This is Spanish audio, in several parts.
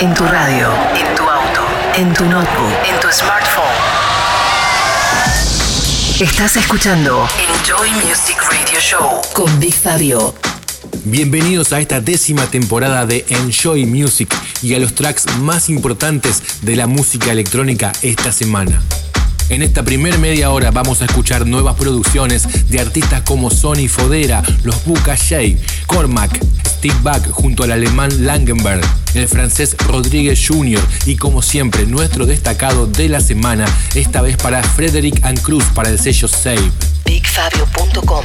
En tu radio, en tu auto, en tu notebook, en tu smartphone. Estás escuchando Enjoy Music Radio Show con Big Fabio. Bienvenidos a esta décima temporada de Enjoy Music y a los tracks más importantes de la música electrónica esta semana. En esta primer media hora vamos a escuchar nuevas producciones de artistas como Sony Fodera, los Buka Shake, Cormac, Stickback junto al alemán Langenberg, el francés Rodríguez Jr. y como siempre nuestro destacado de la semana, esta vez para Frederick and Cruz para el sello Save. BigFabio.com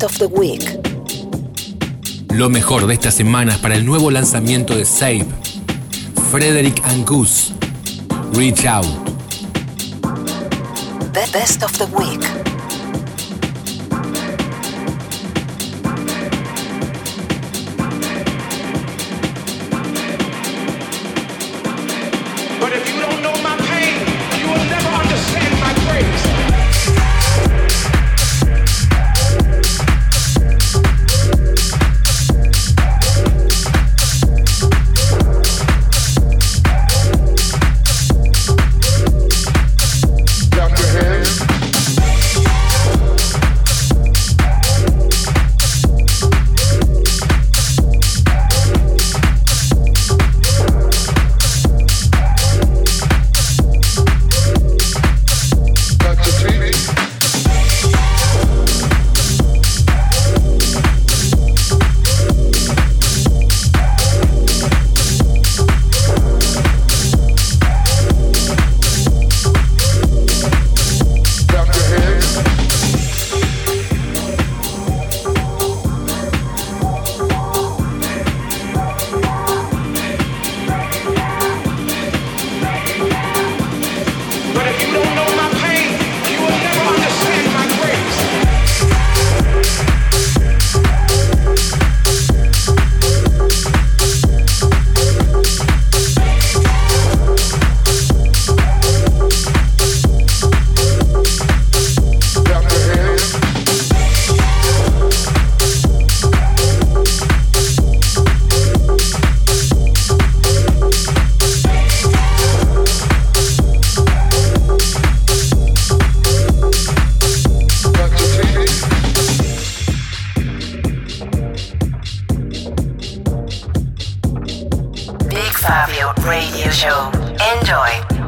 Best of the Week. Lo mejor de estas semanas para el nuevo lanzamiento de Save. Frederick Angus. Reach Out. The Best of the Week. Radio Show. Enjoy.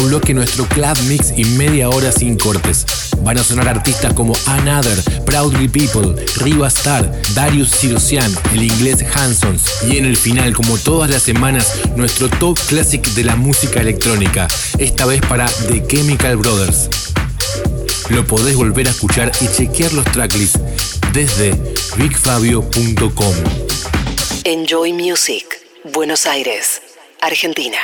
Bloque nuestro club mix y media hora sin cortes. Van a sonar artistas como Another, Proudly People, Riva Star, Darius Sirosian, el inglés Hansons y en el final, como todas las semanas, nuestro top classic de la música electrónica, esta vez para The Chemical Brothers. lo podés volver a escuchar y chequear los tracklists desde bigfabio.com. Enjoy Music, Buenos Aires, Argentina.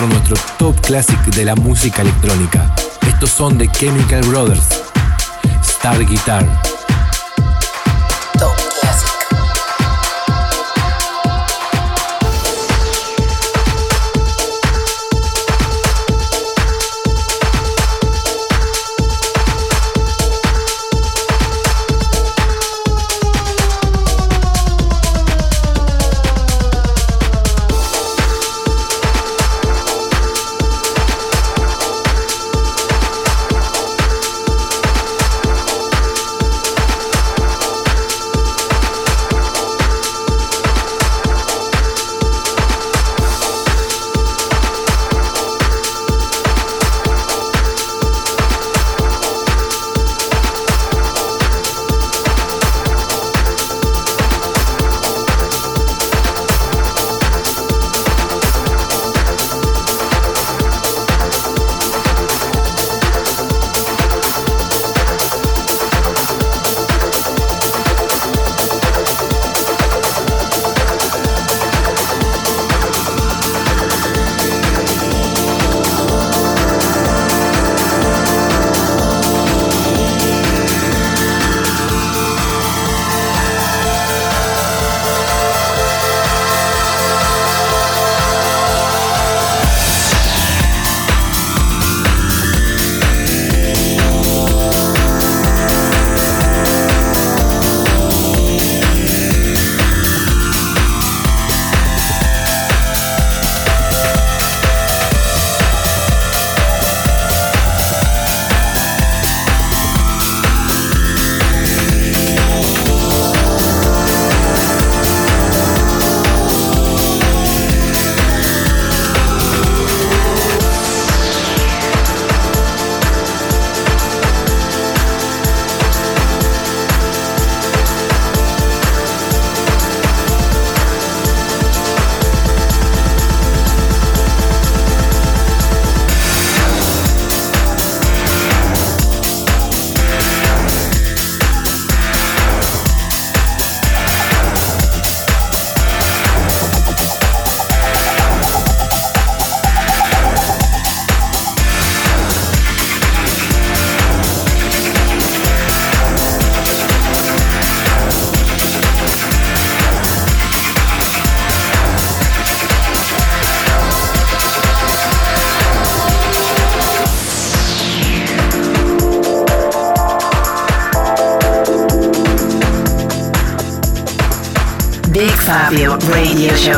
De presentar nuestro top classic de la música electrónica. Estos son The Chemical Brothers, Star Guitar. Radio Show.